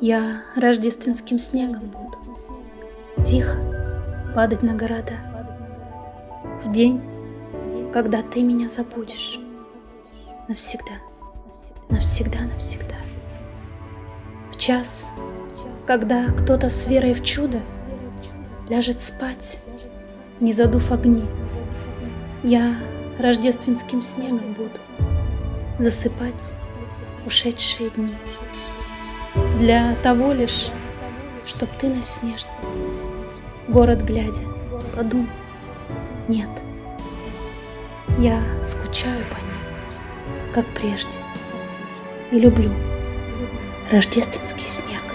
Я рождественским снегом. Буду Тихо падать на города. В день, когда ты меня забудешь. Навсегда, навсегда, навсегда. В час, когда кто-то с верой в чудо Ляжет спать, не задув огни. Я рождественским снегом буду Засыпать ушедшие дни Для того лишь, чтоб ты на снежный Город глядя, подумал, нет Я скучаю по ней, как прежде И люблю рождественский снег